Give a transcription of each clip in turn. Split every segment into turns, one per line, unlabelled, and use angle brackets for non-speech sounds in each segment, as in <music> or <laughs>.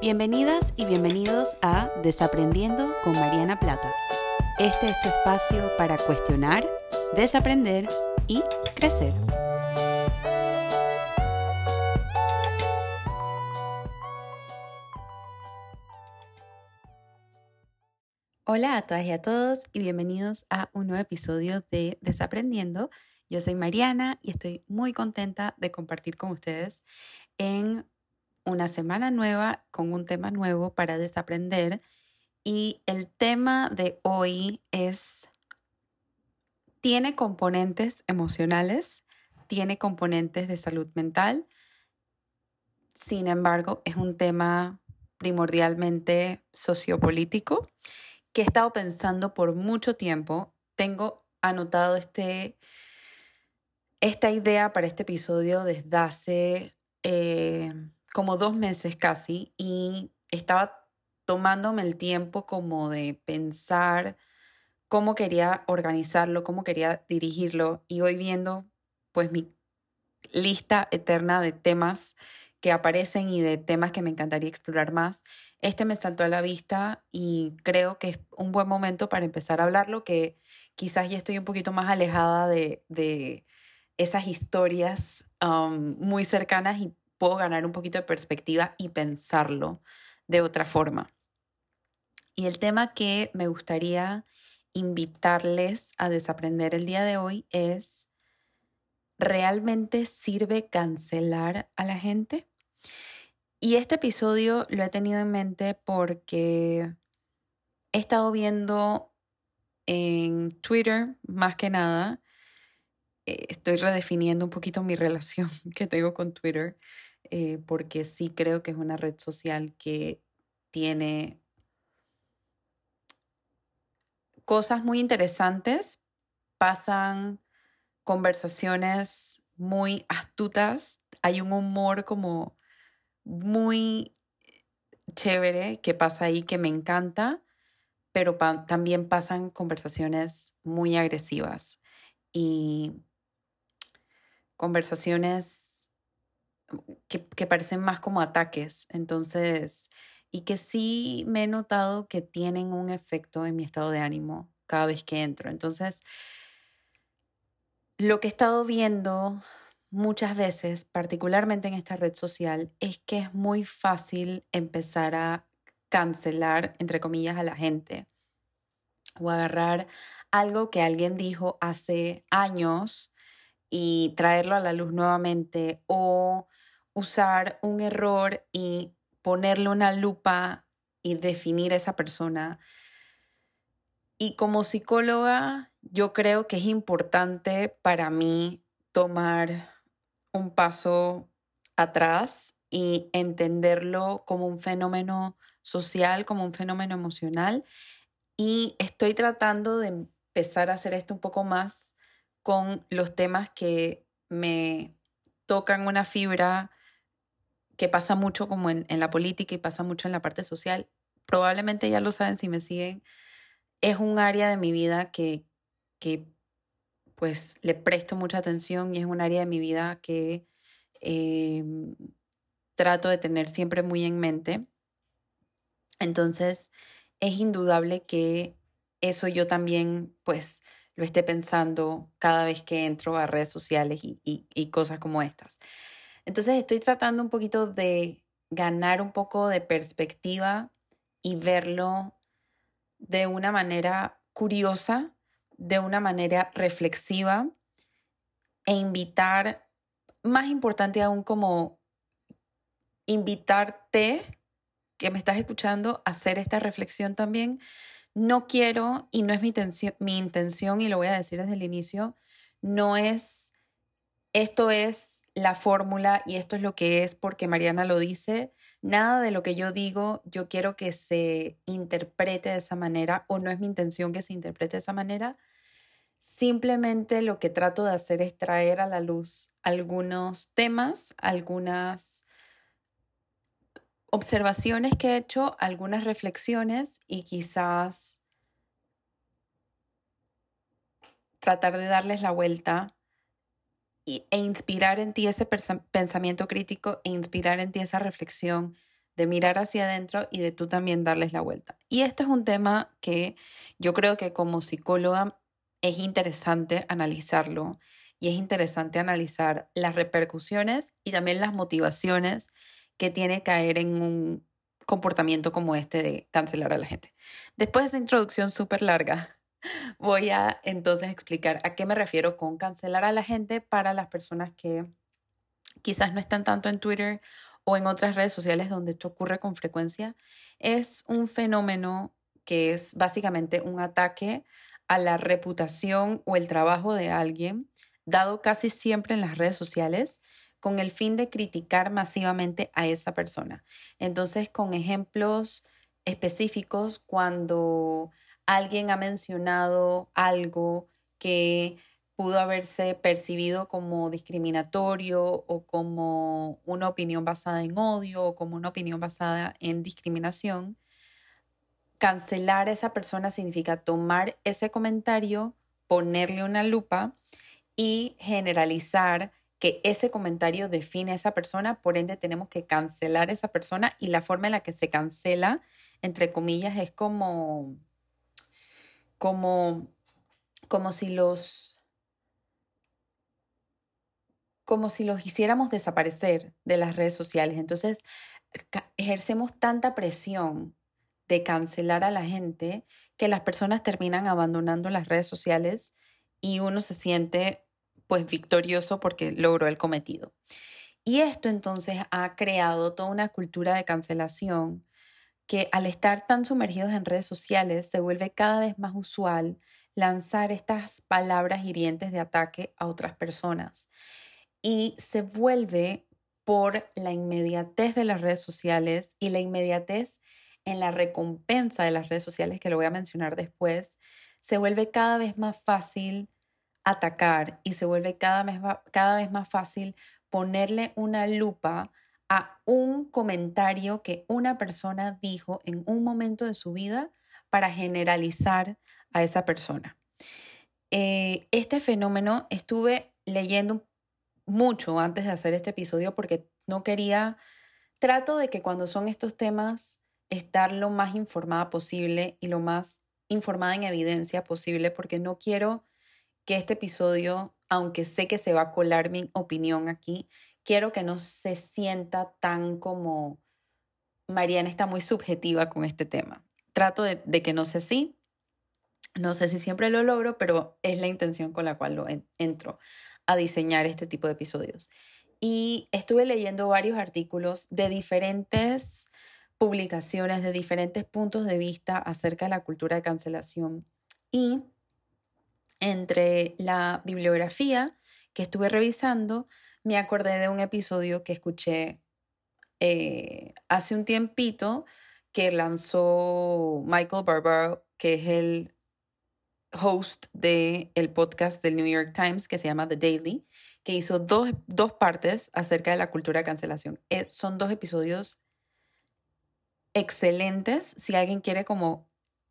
Bienvenidas y bienvenidos a Desaprendiendo con Mariana Plata. Este es tu espacio para cuestionar, desaprender y crecer. Hola a todas y a todos y bienvenidos a un nuevo episodio de Desaprendiendo. Yo soy Mariana y estoy muy contenta de compartir con ustedes en una semana nueva con un tema nuevo para desaprender. Y el tema de hoy es, tiene componentes emocionales, tiene componentes de salud mental. Sin embargo, es un tema primordialmente sociopolítico que he estado pensando por mucho tiempo. Tengo anotado este, esta idea para este episodio desde hace eh, como dos meses casi y estaba tomándome el tiempo como de pensar cómo quería organizarlo, cómo quería dirigirlo y voy viendo pues mi lista eterna de temas que aparecen y de temas que me encantaría explorar más. Este me saltó a la vista y creo que es un buen momento para empezar a hablarlo, que quizás ya estoy un poquito más alejada de, de esas historias um, muy cercanas y puedo ganar un poquito de perspectiva y pensarlo de otra forma. Y el tema que me gustaría invitarles a desaprender el día de hoy es, ¿realmente sirve cancelar a la gente? Y este episodio lo he tenido en mente porque he estado viendo en Twitter, más que nada, eh, estoy redefiniendo un poquito mi <laughs> relación que tengo con Twitter eh, porque sí creo que es una red social que tiene cosas muy interesantes, pasan conversaciones muy astutas, hay un humor como muy chévere que pasa ahí que me encanta, pero también pasan conversaciones muy agresivas y conversaciones que, parecen más como ataques. Entonces, y que sí me he notado que tienen un efecto en mi estado de ánimo cada vez que entro. Entonces, lo que he estado viendo muchas veces, particularmente en esta red social, es que es muy fácil empezar a cancelar, entre comillas, a la gente o agarrar algo que alguien dijo hace años y traerlo a la luz nuevamente o usar un error y ponerle una lupa y definir a esa persona. Y como psicóloga, yo creo que es importante para mí tomar un paso atrás y entenderlo como un fenómeno social, como un fenómeno emocional. Y estoy tratando de empezar a hacer esto un poco más con los temas que me tocan una fibra que pasa mucho como en, la política y pasa mucho en la parte social. Probablemente ya lo saben si me siguen. Es un área de mi vida que, que pues le presto mucha atención y es un área de mi vida que eh, trato de tener siempre muy en mente. Entonces, es indudable que eso yo también, pues, lo esté pensando cada vez que entro a redes sociales y, y cosas como estas. Entonces estoy tratando un poquito de ganar un poco de perspectiva y verlo de una manera curiosa, de una manera reflexiva e invitar, más importante aún como invitarte, que me estás escuchando, a hacer esta reflexión también. No quiero, y no es mi intención, mi intención, y lo voy a decir desde el inicio, no es, esto es la fórmula y esto es lo que es porque Mariana lo dice. Nada de lo que yo digo yo quiero que se interprete de esa manera o no es mi intención que se interprete de esa manera. Simplemente lo que trato de hacer es traer a la luz algunos temas, algunas observaciones que he hecho, algunas reflexiones y quizás tratar de darles la vuelta e inspirar en ti ese pensamiento crítico e inspirar en ti esa reflexión de mirar hacia adentro y de tú también darles la vuelta. Y esto es un tema que yo creo que como psicóloga es interesante analizarlo y es interesante analizar las repercusiones y también las motivaciones que tiene caer en un comportamiento como este de cancelar a la gente. Después de esa introducción súper larga, voy a entonces explicar a qué me refiero con cancelar a la gente para las personas que quizás no están tanto en Twitter o en otras redes sociales donde esto ocurre con frecuencia. Es un fenómeno que es básicamente un ataque a la reputación o el trabajo de alguien, dado casi siempre en las redes sociales, con el fin de criticar masivamente a esa persona. Entonces, con ejemplos específicos, cuando alguien ha mencionado algo que pudo haberse percibido como discriminatorio o como una opinión basada en odio o como una opinión basada en discriminación, cancelar a esa persona significa tomar ese comentario, ponerle una lupa y generalizar que ese comentario define a esa persona, por ende tenemos que cancelar a esa persona y la forma en la que se cancela, entre comillas, es como, como, como si los, como si los hiciéramos desaparecer de las redes sociales. Entonces, ejercemos tanta presión de cancelar a la gente que las personas terminan abandonando las redes sociales y uno se siente pues victorioso porque logró el cometido. Y esto entonces ha creado toda una cultura de cancelación que al estar tan sumergidos en redes sociales se vuelve cada vez más usual lanzar estas palabras hirientes de ataque a otras personas. Y se vuelve por la inmediatez de las redes sociales y la inmediatez en la recompensa de las redes sociales, que lo voy a mencionar después, se vuelve cada vez más fácil atacar y se vuelve cada vez, cada vez más fácil ponerle una lupa a un comentario que una persona dijo en un momento de su vida para generalizar a esa persona. Eh, este fenómeno estuve leyendo mucho antes de hacer este episodio porque no quería, trato de que cuando son estos temas, estar lo más informada posible y lo más informada en evidencia posible porque no quiero que este episodio, aunque sé que se va a colar mi opinión aquí, quiero que no se sienta tan como Mariana está muy subjetiva con este tema. Trato de, que no sea así. No sé si siempre lo logro, pero es la intención con la cual lo entro a diseñar este tipo de episodios. Y estuve leyendo varios artículos de diferentes publicaciones, de diferentes puntos de vista acerca de la cultura de cancelación. Y entre la bibliografía que estuve revisando, me acordé de un episodio que escuché eh, hace un tiempito que lanzó Michael Barbaro, que es el host del el podcast del New York Times que se llama The Daily, que hizo dos, dos partes acerca de la cultura de cancelación. Eh, son dos episodios excelentes. Si alguien quiere como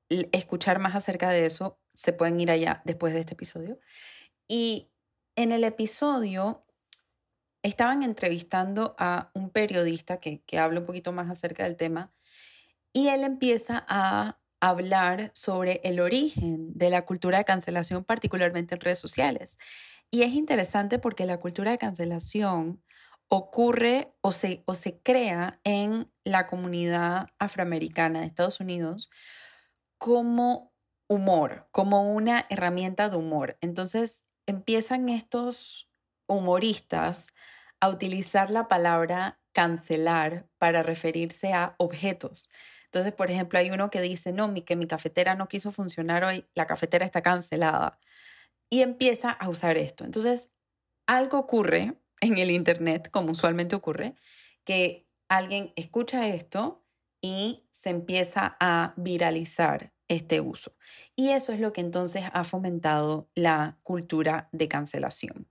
escuchar más acerca de eso, se pueden ir allá después de este episodio. Y en el episodio estaban entrevistando a un periodista que, que habla un poquito más acerca del tema y él empieza a hablar sobre el origen de la cultura de cancelación, particularmente en redes sociales. Y es interesante porque la cultura de cancelación ocurre o se, o se crea en la comunidad afroamericana de Estados Unidos como humor, como una herramienta de humor. Entonces empiezan estos humoristas a utilizar la palabra cancelar para referirse a objetos. Entonces, por ejemplo, hay uno que dice, no, mi, que mi cafetera no quiso funcionar hoy, la cafetera está cancelada. Y empieza a usar esto. Entonces, algo ocurre en el Internet, como usualmente ocurre, que alguien escucha esto y se empieza a viralizar este uso. Y eso es lo que entonces ha fomentado la cultura de cancelación.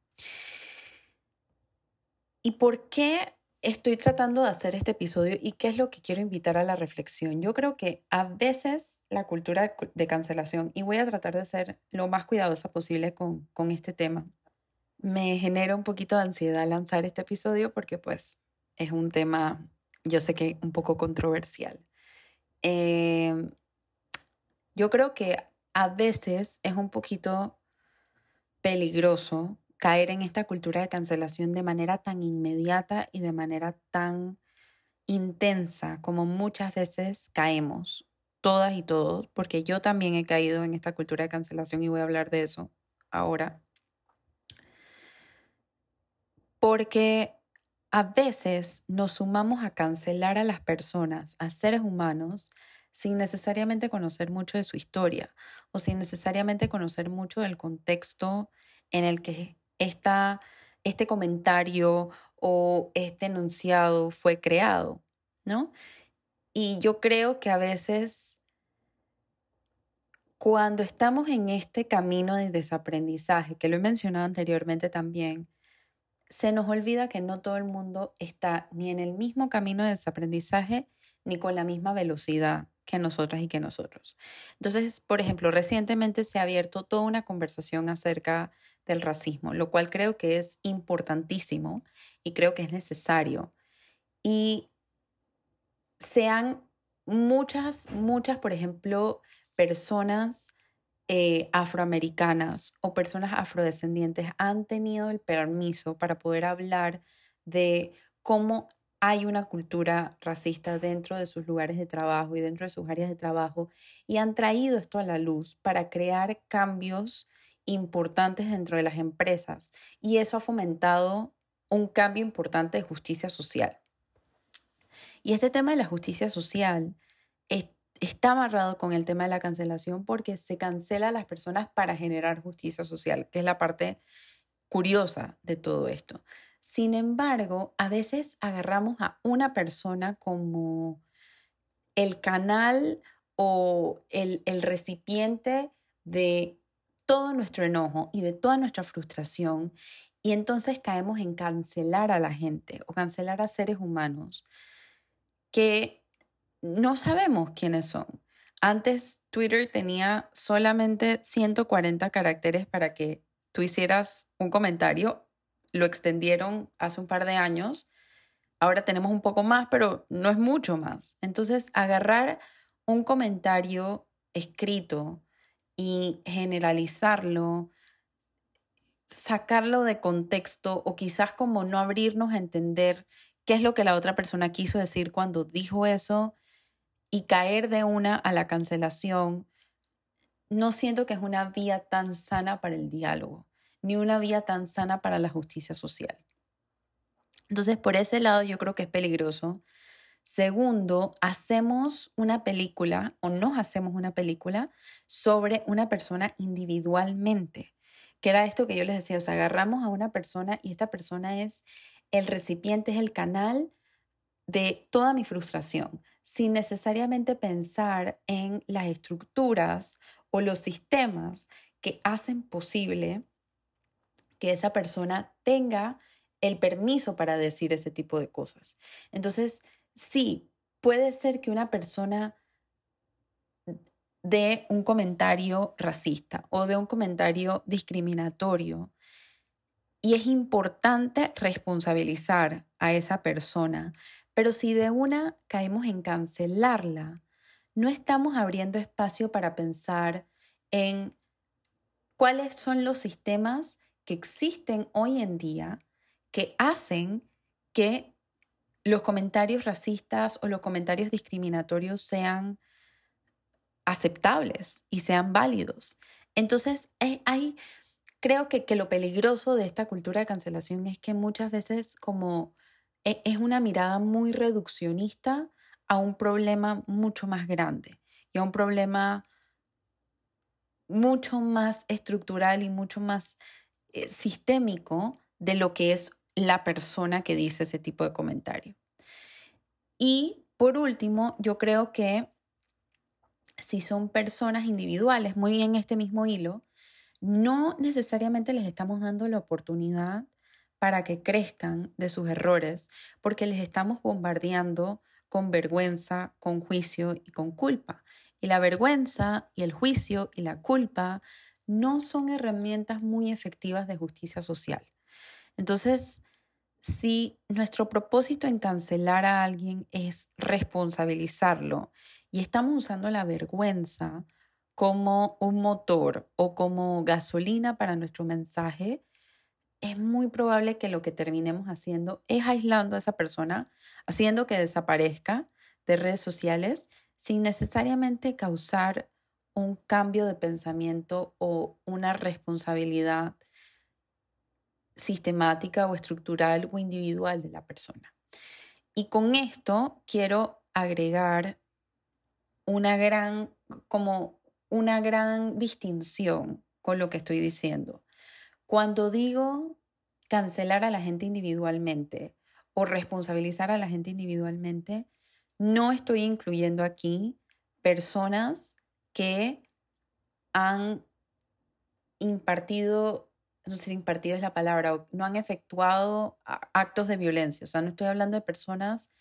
¿Y por qué estoy tratando de hacer este episodio y qué es lo que quiero invitar a la reflexión? Yo creo que a veces la cultura de cancelación, y voy a tratar de ser lo más cuidadosa posible con, con este tema, me genera un poquito de ansiedad lanzar este episodio porque pues es un tema yo sé que un poco controversial. Em, yo creo que a veces es un poquito peligroso caer en esta cultura de cancelación de manera tan inmediata y de manera tan intensa como muchas veces caemos, todas y todos, porque yo también he caído en esta cultura de cancelación y voy a hablar de eso ahora. Porque a veces nos sumamos a cancelar a las personas, a seres humanos, sin necesariamente conocer mucho de su historia o sin necesariamente conocer mucho del contexto en el que esta, este comentario o este enunciado fue creado, ¿no? Y yo creo que a veces cuando estamos en este camino de desaprendizaje, que lo he mencionado anteriormente también, se nos olvida que no todo el mundo está ni en el mismo camino de desaprendizaje ni con la misma velocidad que nosotras y que nosotros. Entonces, por ejemplo, recientemente se ha abierto toda una conversación acerca del racismo, lo cual creo que es importantísimo y creo que es necesario. Y sean muchas, muchas, por ejemplo, personas eh, afroamericanas o personas afrodescendientes han tenido el permiso para poder hablar de cómo hay una cultura racista dentro de sus lugares de trabajo y dentro de sus áreas de trabajo y han traído esto a la luz para crear cambios importantes dentro de las empresas y eso ha fomentado un cambio importante de justicia social. Y este tema de la justicia social está amarrado con el tema de la cancelación porque se cancela a las personas para generar justicia social, que es la parte curiosa de todo esto. Sin embargo, a veces agarramos a una persona como el canal o el, el recipiente de todo nuestro enojo y de toda nuestra frustración y entonces caemos en cancelar a la gente o cancelar a seres humanos que no sabemos quiénes son. Antes Twitter tenía solamente 140 caracteres para que tú hicieras un comentario. Lo extendieron hace un par de años. Ahora tenemos un poco más, pero no es mucho más. Entonces, agarrar un comentario escrito y generalizarlo, sacarlo de contexto o quizás como no abrirnos a entender qué es lo que la otra persona quiso decir cuando dijo eso y caer de una a la cancelación, no siento que es una vía tan sana para el diálogo, ni una vía tan sana para la justicia social. Entonces, por ese lado yo creo que es peligroso. Segundo, hacemos una película o nos hacemos una película sobre una persona individualmente, que era esto que yo les decía, o sea, agarramos a una persona y esta persona es el recipiente, es el canal de toda mi frustración, sin necesariamente pensar en las estructuras o los sistemas que hacen posible que esa persona tenga el permiso para decir ese tipo de cosas. Entonces, sí, puede ser que una persona dé un comentario racista o de un comentario discriminatorio y es importante responsabilizar a esa persona pero si de una caemos en cancelarla, no estamos abriendo espacio para pensar en cuáles son los sistemas que existen hoy en día que hacen que los comentarios racistas o los comentarios discriminatorios sean aceptables y sean válidos. Entonces, eh, hay, creo que, que lo peligroso de esta cultura de cancelación es que muchas veces como e, es una mirada muy reduccionista a un problema mucho más grande y a un problema mucho más estructural y mucho más eh, sistémico de lo que es la persona que dice ese tipo de comentario. Y por último, yo creo que si son personas individuales, muy en este mismo hilo, no necesariamente les estamos dando la oportunidad para que crezcan de sus errores, porque les estamos bombardeando con vergüenza, con juicio y con culpa. Y la vergüenza y el juicio y la culpa no son herramientas muy efectivas de justicia social. Entonces, si nuestro propósito en cancelar a alguien es responsabilizarlo y estamos usando la vergüenza como un motor o como gasolina para nuestro mensaje, es muy probable que lo que terminemos haciendo es aislando a esa persona, haciendo que desaparezca de redes sociales sin necesariamente causar un cambio de pensamiento o una responsabilidad sistemática o estructural o individual de la persona. Y con esto quiero agregar una gran, como una gran distinción con lo que estoy diciendo. Cuando digo cancelar a la gente individualmente o responsabilizar a la gente individualmente, no estoy incluyendo aquí personas que han impartido no sé si impartido es la palabra, no han efectuado actos de violencia. O sea, no estoy hablando de personas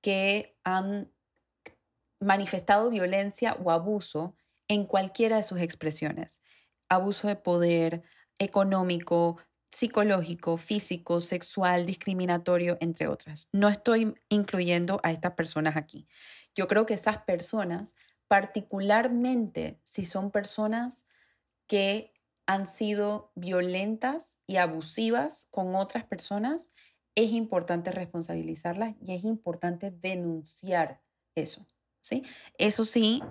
que han manifestado violencia o abuso en cualquiera de sus expresiones. Abuso de poder económico, psicológico, físico, sexual, discriminatorio, entre otras. No estoy incluyendo a estas personas aquí. Yo creo que esas personas, particularmente si son personas que han sido violentas y abusivas con otras personas, es importante responsabilizarlas y es importante denunciar eso, ¿sí? Eso sí,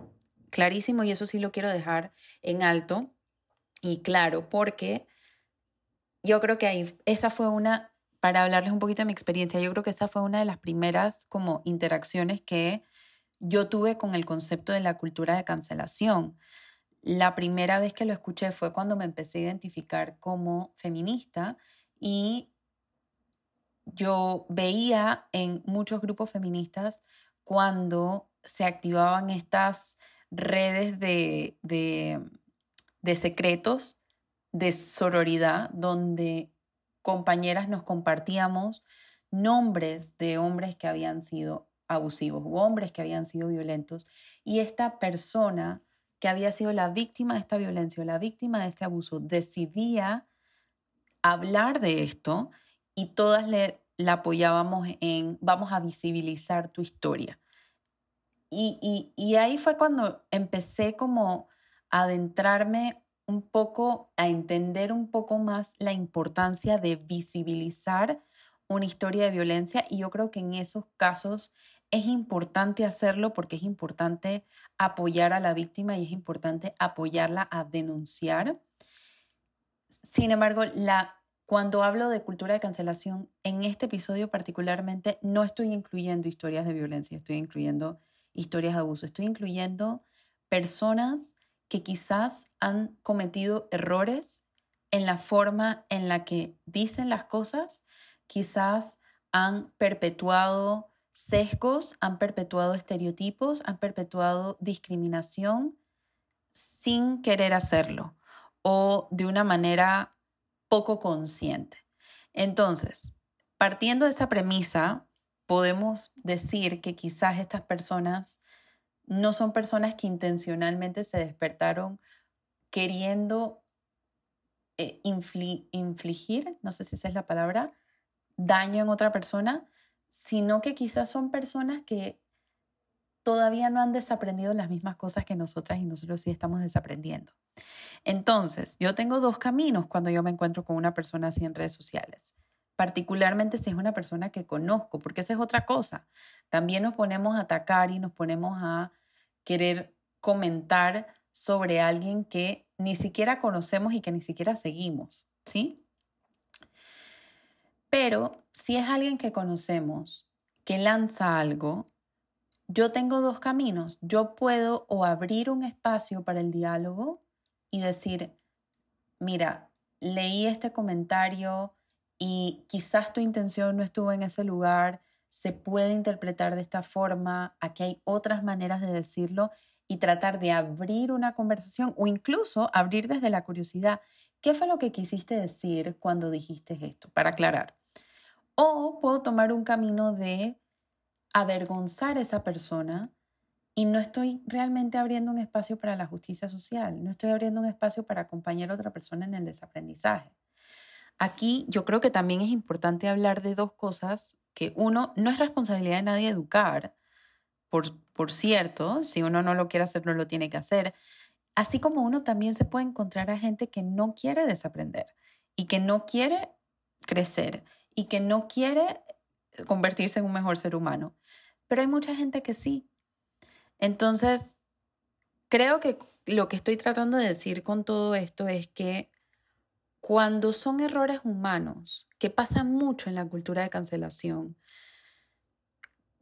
clarísimo y eso sí lo quiero dejar en alto y claro, porque yo creo que ahí, esa fue una, para hablarles un poquito de mi experiencia, yo creo que esa fue una de las primeras como interacciones que yo tuve con el concepto de la cultura de cancelación. La primera vez que lo escuché fue cuando me empecé a identificar como feminista y yo veía en muchos grupos feministas cuando se activaban estas redes de, de, secretos de sororidad donde compañeras nos compartíamos nombres de hombres que habían sido abusivos o hombres que habían sido violentos y esta persona que había sido la víctima de esta violencia o la víctima de este abuso decidía hablar de esto y todas le la apoyábamos en vamos a visibilizar tu historia. Y, y, ahí fue cuando empecé como a adentrarme un poco, a entender un poco más la importancia de visibilizar una historia de violencia y yo creo que en esos casos es importante hacerlo porque es importante apoyar a la víctima y es importante apoyarla a denunciar. Sin embargo, la, cuando hablo de cultura de cancelación, en este episodio particularmente no estoy incluyendo historias de violencia, estoy incluyendo historias de abuso, estoy incluyendo personas que quizás han cometido errores en la forma en la que dicen las cosas, quizás han perpetuado sesgos, han perpetuado estereotipos, han perpetuado discriminación sin querer hacerlo o de una manera poco consciente. Entonces, partiendo de esa premisa, podemos decir que quizás estas personas no son personas que intencionalmente se despertaron queriendo eh, infligir, no sé si esa es la palabra, daño en otra persona, sino que quizás son personas que todavía no han desaprendido las mismas cosas que nosotras y nosotros sí estamos desaprendiendo. Entonces, yo tengo dos caminos cuando yo me encuentro con una persona así en redes sociales, particularmente si es una persona que conozco, porque esa es otra cosa. También nos ponemos a atacar y nos ponemos a querer comentar sobre alguien que ni siquiera conocemos y que ni siquiera seguimos, ¿sí? Pero si es alguien que conocemos, que lanza algo, yo tengo dos caminos. Yo puedo o abrir un espacio para el diálogo y decir, mira, leí este comentario y quizás tu intención no estuvo en ese lugar, se puede interpretar de esta forma, aquí hay otras maneras de decirlo y tratar de abrir una conversación o incluso abrir desde la curiosidad, ¿qué fue lo que quisiste decir cuando dijiste esto? Para aclarar. O puedo tomar un camino de avergonzar a esa persona y no estoy realmente abriendo un espacio para la justicia social, no estoy abriendo un espacio para acompañar a otra persona en el desaprendizaje. aquí yo creo que también es importante hablar de dos cosas que uno, no es responsabilidad de nadie educar, por, por cierto, si uno no lo quiere hacer, no lo tiene que hacer, así como uno también se puede encontrar a gente que no quiere desaprender y que no quiere crecer y que no quiere convertirse en un mejor ser humano. Pero hay mucha gente que sí. Entonces, creo que lo que estoy tratando de decir con todo esto es que cuando son errores humanos, que pasan mucho en la cultura de cancelación,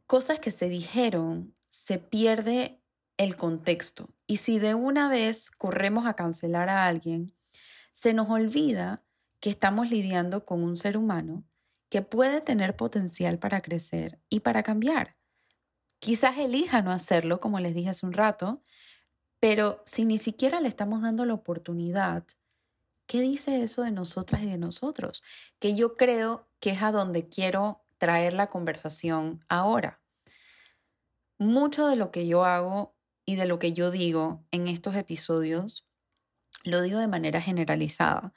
cosas que se dijeron, se pierde el contexto. Y si de una vez corremos a cancelar a alguien, se nos olvida que estamos lidiando con un ser humano que puede tener potencial para crecer y para cambiar. Quizás elija no hacerlo, como les dije hace un rato, pero si ni siquiera le estamos dando la oportunidad, ¿qué dice eso de nosotras y de nosotros? Que yo creo que es a donde quiero traer la conversación ahora. Mucho de lo que yo hago y de lo que yo digo en estos episodios, lo digo de manera generalizada,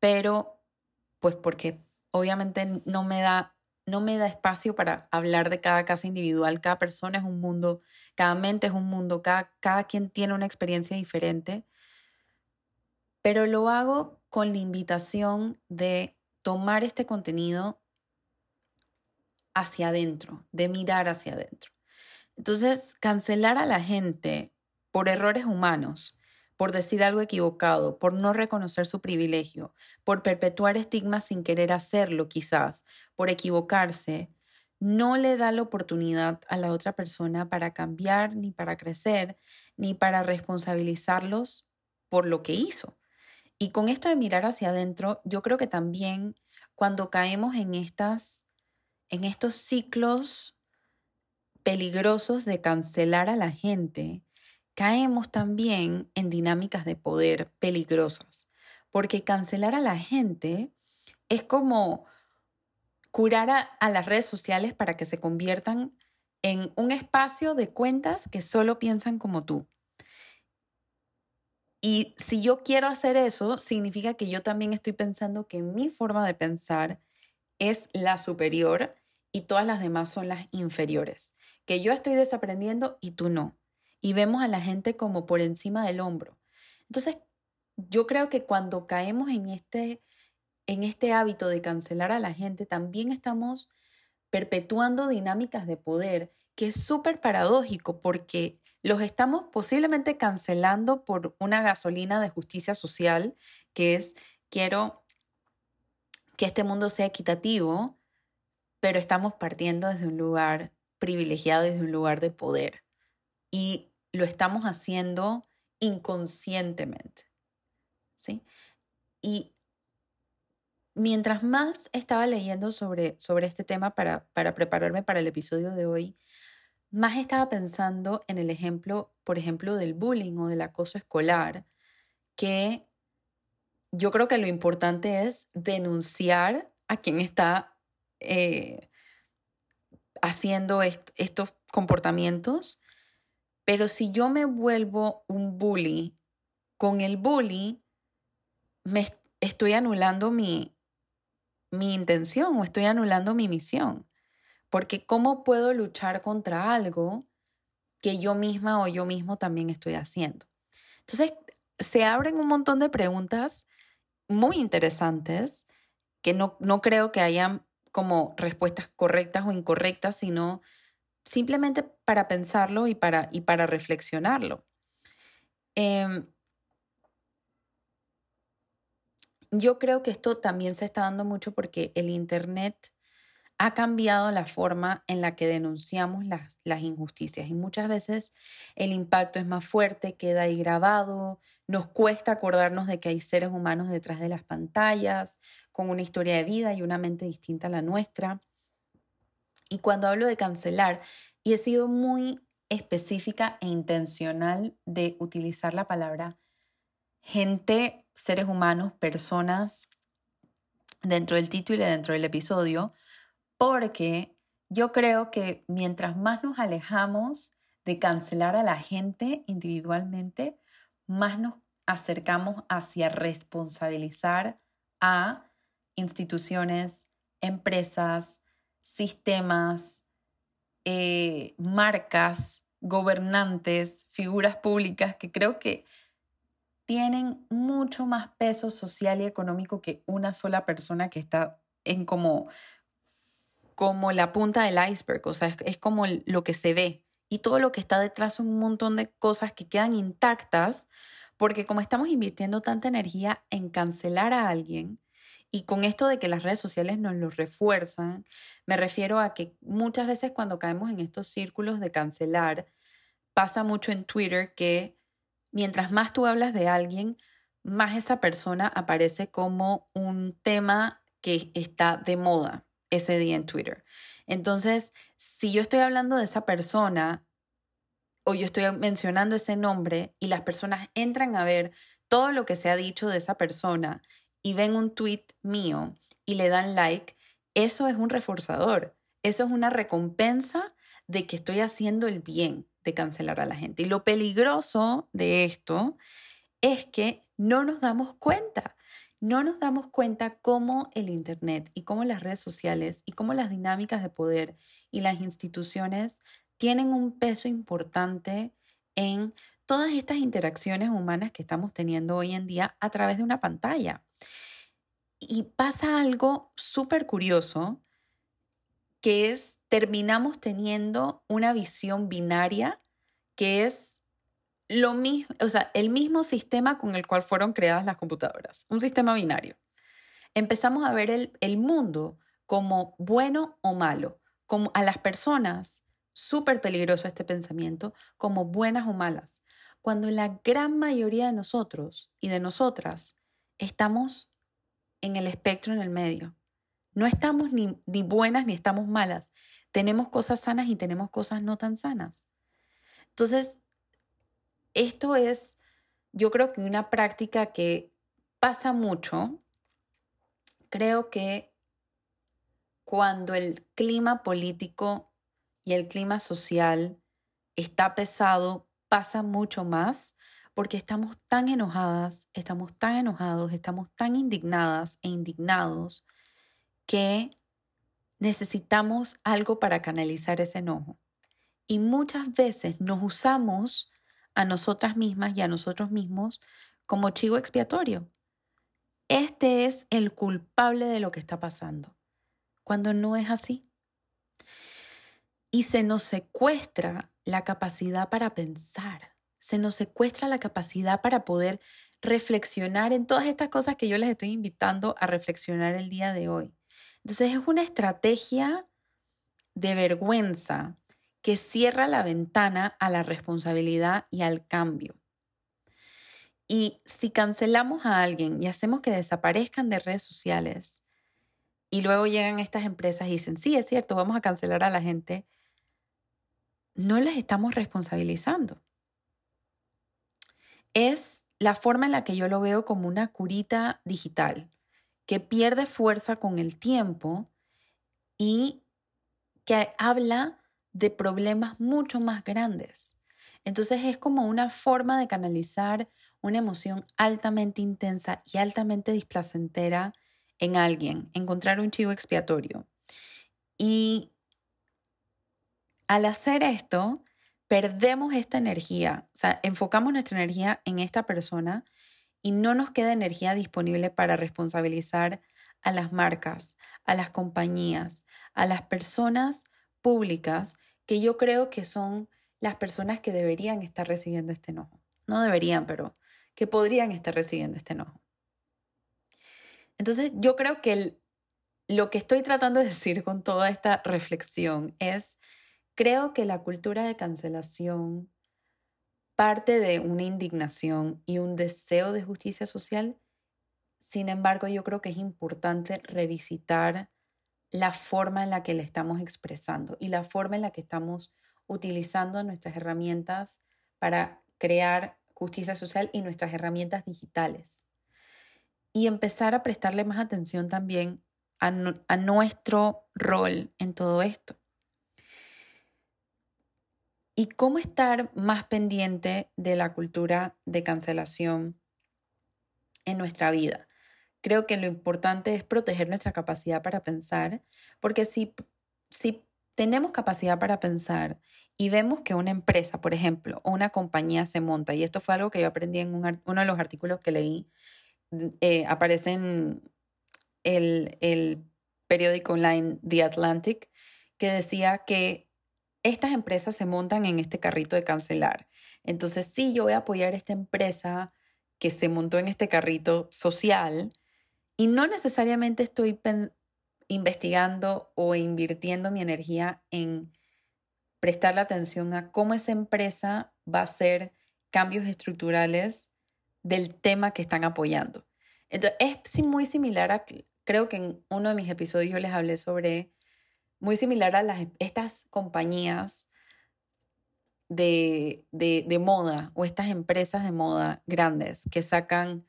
pero pues porque obviamente no me da no me da espacio para hablar de cada caso individual. Cada persona es un mundo, cada mente es un mundo, cada, cada quien tiene una experiencia diferente. Pero lo hago con la invitación de tomar este contenido hacia adentro, de mirar hacia adentro. Entonces, cancelar a la gente por errores humanos por decir algo equivocado, por no reconocer su privilegio, por perpetuar estigmas sin querer hacerlo quizás, por equivocarse, no le da la oportunidad a la otra persona para cambiar, ni para crecer, ni para responsabilizarlos por lo que hizo. Y con esto de mirar hacia adentro, yo creo que también cuando caemos en estas en estos ciclos peligrosos de cancelar a la gente, caemos también en dinámicas de poder peligrosas, porque cancelar a la gente es como curar a, las redes sociales para que se conviertan en un espacio de cuentas que solo piensan como tú. Y si yo quiero hacer eso, significa que yo también estoy pensando que mi forma de pensar es la superior y todas las demás son las inferiores. Que yo estoy desaprendiendo y tú no y vemos a la gente como por encima del hombro. Entonces, yo creo que cuando caemos en este, en este hábito de cancelar a la gente, también estamos perpetuando dinámicas de poder, que es súper paradójico porque los estamos posiblemente cancelando por una gasolina de justicia social, que es quiero que este mundo sea equitativo, pero estamos partiendo desde un lugar privilegiado, desde un lugar de poder. Y lo estamos haciendo inconscientemente. ¿sí? Y mientras más estaba leyendo sobre, sobre este tema para, para prepararme para el episodio de hoy, más estaba pensando en el ejemplo, por ejemplo, del bullying o del acoso escolar, que yo creo que lo importante es denunciar a quien está eh, haciendo estos comportamientos pero si yo me vuelvo un bully, con el bully me estoy anulando mi, mi intención o estoy anulando mi misión. Porque ¿cómo puedo luchar contra algo que yo misma o yo mismo también estoy haciendo? Entonces, se abren un montón de preguntas muy interesantes que no, no creo que hayan como respuestas correctas o incorrectas, sino simplemente para pensarlo y para, y para reflexionarlo. Em, yo creo que esto también se está dando mucho porque el Internet ha cambiado la forma en la que denunciamos las, las, injusticias y muchas veces el impacto es más fuerte, queda ahí grabado, nos cuesta acordarnos de que hay seres humanos detrás de las pantallas, con una historia de vida y una mente distinta a la nuestra. Y cuando hablo de cancelar, y he sido muy específica e intencional de utilizar la palabra gente, seres humanos, personas dentro del título y dentro del episodio, porque yo creo que mientras más nos alejamos de cancelar a la gente individualmente, más nos acercamos hacia responsabilizar a instituciones, empresas, sistemas, eh, marcas, gobernantes, figuras públicas que creo que tienen mucho más peso social y económico que una sola persona que está en como, como la punta del iceberg, o sea, es, es como lo que se ve. Y todo lo que está detrás son un montón de cosas que quedan intactas, porque como estamos invirtiendo tanta energía en cancelar a alguien, y con esto de que las redes sociales nos lo refuerzan, me refiero a que muchas veces cuando caemos en estos círculos de cancelar, pasa mucho en Twitter que mientras más tú hablas de alguien, más esa persona aparece como un tema que está de moda ese día en Twitter. Entonces, si yo estoy hablando de esa persona o yo estoy mencionando ese nombre y las personas entran a ver todo lo que se ha dicho de esa persona y ven un tweet mío y le dan like, eso es un reforzador, eso es una recompensa de que estoy haciendo el bien de cancelar a la gente. Y lo peligroso de esto es que no nos damos cuenta. No nos damos cuenta cómo el Internet y cómo las redes sociales y cómo las dinámicas de poder y las instituciones tienen un peso importante en todas estas interacciones humanas que estamos teniendo hoy en día a través de una pantalla. Y pasa algo súper curioso, que es, terminamos teniendo una visión binaria, que es lo mismo, o sea, el mismo sistema con el cual fueron creadas las computadoras, un sistema binario. Empezamos a ver el, el mundo como bueno o malo, como a las personas, súper peligroso este pensamiento, como buenas o malas, cuando la gran mayoría de nosotros y de nosotras estamos en el espectro en el medio. No estamos ni, ni buenas ni estamos malas. Tenemos cosas sanas y tenemos cosas no tan sanas. Entonces, esto es, yo creo que una práctica que pasa mucho. Creo que cuando el clima político y el clima social está pesado, pasa mucho más porque estamos tan enojadas, estamos tan enojados, estamos tan indignadas e indignados que necesitamos algo para canalizar ese enojo. Y muchas veces nos usamos a nosotras mismas y a nosotros mismos como chivo expiatorio. Este es el culpable de lo que está pasando, cuando no es así. Y se nos secuestra la capacidad para pensar, se nos secuestra la capacidad para poder reflexionar en todas estas cosas que yo les estoy invitando a reflexionar el día de hoy. Entonces es una estrategia de vergüenza que cierra la ventana a la responsabilidad y al cambio. Y si cancelamos a alguien y hacemos que desaparezcan de redes sociales y luego llegan estas empresas y dicen, sí, es cierto, vamos a cancelar a la gente, no les estamos responsabilizando es la forma en la que yo lo veo como una curita digital, que pierde fuerza con el tiempo y que habla de problemas mucho más grandes. Entonces es como una forma de canalizar una emoción altamente intensa y altamente displacentera en alguien, encontrar un chivo expiatorio. Y al hacer esto, perdemos esta energía, o sea, enfocamos nuestra energía en esta persona y no nos queda energía disponible para responsabilizar a las marcas, a las compañías, a las personas públicas que yo creo que son las personas que deberían estar recibiendo este enojo. No deberían, pero que podrían estar recibiendo este enojo. Entonces, yo creo que lo que estoy tratando de decir con toda esta reflexión es Creo que la cultura de cancelación parte de una indignación y un deseo de justicia social. Sin embargo, yo creo que es importante revisitar la forma en la que le estamos expresando y la forma en la que estamos utilizando nuestras herramientas para crear justicia social y nuestras herramientas digitales. Y empezar a prestarle más atención también a, a nuestro rol en todo esto. ¿Y cómo estar más pendiente de la cultura de cancelación en nuestra vida? creo que lo importante es proteger nuestra capacidad para pensar, porque si, si tenemos capacidad para pensar y vemos que una empresa, por ejemplo, o una compañía se monta, y esto fue algo que yo aprendí en uno de los artículos que leí, eh, aparece en el, el periódico online The Atlantic, que decía que estas empresas se montan en este carrito de cancelar. Entonces, sí, yo voy a apoyar a esta empresa que se montó en este carrito social y no necesariamente estoy investigando o invirtiendo mi energía en prestarle atención a cómo esa empresa va a hacer cambios estructurales del tema que están apoyando. Entonces, es muy similar a, creo que en uno de mis episodios yo les hablé sobre, muy similar a estas compañías de, de moda o estas empresas de moda grandes que sacan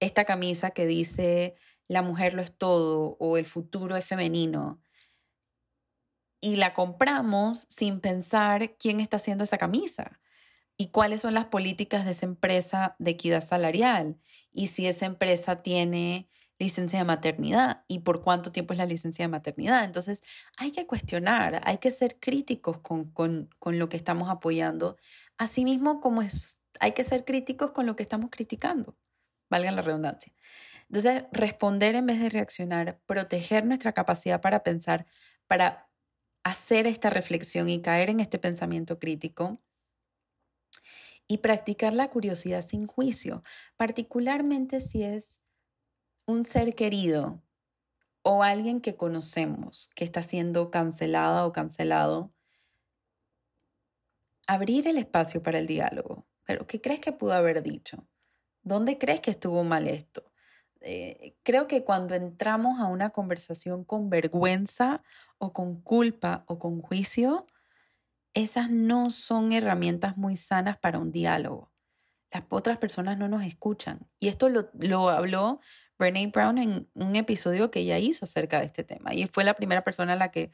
esta camisa que dice la mujer lo es todo o el futuro es femenino y la compramos sin pensar quién está haciendo esa camisa y cuáles son las políticas de esa empresa de equidad salarial. Y si esa empresa tiene licencia de maternidad y por cuánto tiempo es la licencia de maternidad. Entonces hay que cuestionar, hay que ser críticos con, con, con lo que estamos apoyando, asimismo como es, hay que ser críticos con lo que estamos criticando, valga la redundancia. Entonces, responder en vez de reaccionar, proteger nuestra capacidad para pensar, para hacer esta reflexión y caer en este pensamiento crítico y practicar la curiosidad sin juicio, particularmente si es un ser querido o alguien que conocemos que está siendo cancelada o cancelado, abrir el espacio para el diálogo. Pero, ¿qué crees que pudo haber dicho? ¿Dónde crees que estuvo mal esto? Eh, creo que cuando entramos a una conversación con vergüenza o con culpa o con juicio, esas no son herramientas muy sanas para un diálogo. Las otras personas no nos escuchan. Y esto lo, lo habló Brene Brown en un episodio que ella hizo acerca de este tema. Y fue la primera persona a la que,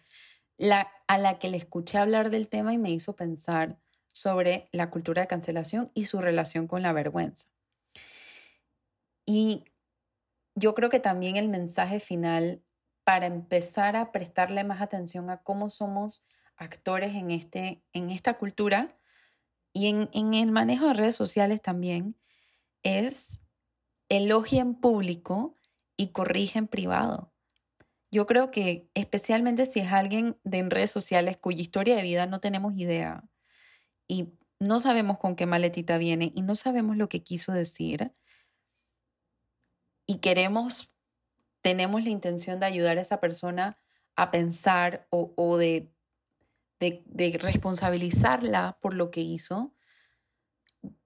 la, a la que le escuché hablar del tema y me hizo pensar sobre la cultura de cancelación y su relación con la vergüenza. Y yo creo que también el mensaje final para empezar a prestarle más atención a cómo somos actores en, este, en esta cultura y en, el manejo de redes sociales también es elogia en público y corrige en privado. Yo creo que especialmente si es alguien de en redes sociales cuya historia de vida no tenemos idea y no sabemos con qué maletita viene y no sabemos lo que quiso decir, y queremos, tenemos la intención de ayudar a esa persona a pensar o, de, de, responsabilizarla por lo que hizo,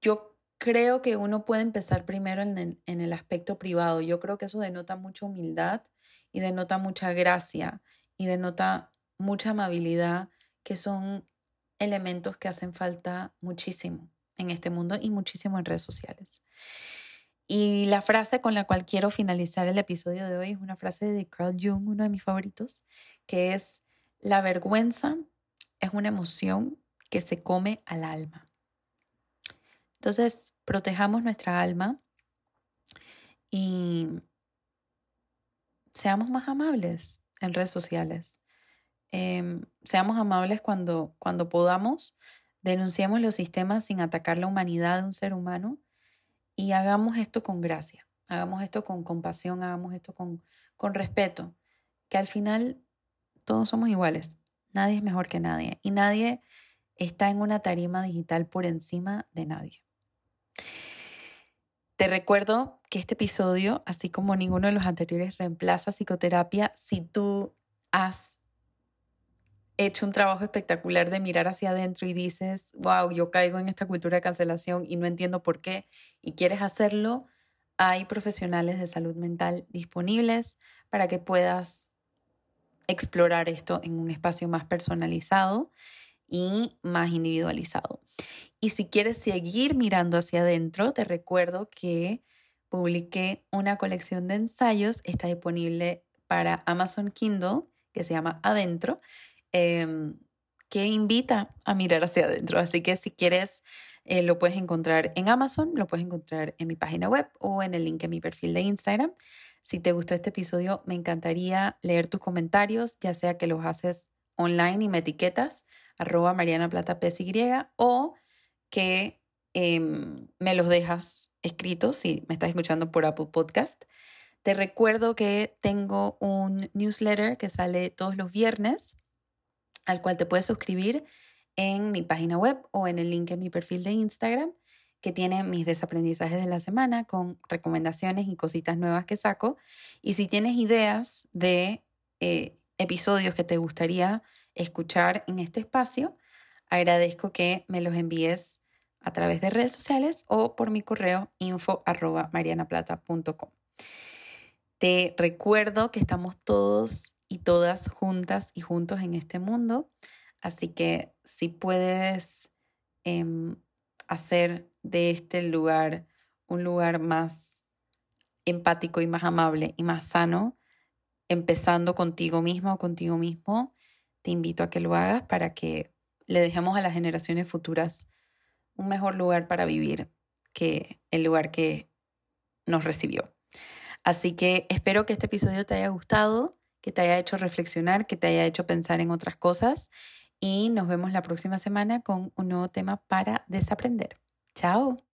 yo creo que uno puede empezar primero en el, en el aspecto privado. Yo creo que eso denota mucha humildad y denota mucha gracia y denota mucha amabilidad, que son elementos que hacen falta muchísimo en este mundo y muchísimo en redes sociales. Y la frase con la cual quiero finalizar el episodio de hoy es una frase de Carl Jung, uno de mis favoritos, que es, la vergüenza es una emoción que se come al alma. Entonces, protejamos nuestra alma y seamos más amables en redes sociales. Em, seamos amables cuando, cuando podamos, denunciemos los sistemas sin atacar la humanidad de un ser humano y hagamos esto con gracia, hagamos esto con compasión, hagamos esto con, con respeto, que al final todos somos iguales, nadie es mejor que nadie y nadie está en una tarima digital por encima de nadie. Te recuerdo que este episodio, así como ninguno de los anteriores, reemplaza psicoterapia si tú has hecho un trabajo espectacular de mirar hacia adentro y dices, wow, yo caigo en esta cultura de cancelación y no entiendo por qué, y quieres hacerlo, hay profesionales de salud mental disponibles para que puedas explorar esto en un espacio más personalizado y más individualizado. Y si quieres seguir mirando hacia adentro, te recuerdo que publiqué una colección de ensayos, está disponible para Amazon Kindle, que se llama Adentro, Em, que invita a mirar hacia adentro. Así que si quieres, eh, lo puedes encontrar en Amazon, lo puedes encontrar en mi página web o en el link en mi perfil de Instagram. Si te gustó este episodio, me encantaría leer tus comentarios, ya sea que los haces online y me etiquetas, arroba Mariana Plata PSY, o que em, me los dejas escritos si me estás escuchando por Apple Podcast. Te recuerdo que tengo un newsletter que sale todos los viernes, al cual te puedes suscribir en mi página web o en el link en mi perfil de Instagram, que tiene mis desaprendizajes de la semana con recomendaciones y cositas nuevas que saco. Y si tienes ideas de eh, episodios que te gustaría escuchar en este espacio, agradezco que me los envíes a través de redes sociales o por mi correo info marianaplata.com. Te recuerdo que estamos todos y todas juntas y juntos en este mundo, así que si puedes em, hacer de este lugar un lugar más empático y más amable y más sano, empezando contigo misma o contigo mismo, te invito a que lo hagas para que le dejemos a las generaciones futuras un mejor lugar para vivir que el lugar que nos recibió. Así que espero que este episodio te haya gustado, que te haya hecho reflexionar, que te haya hecho pensar en otras cosas y nos vemos la próxima semana con un nuevo tema para desaprender. Chao.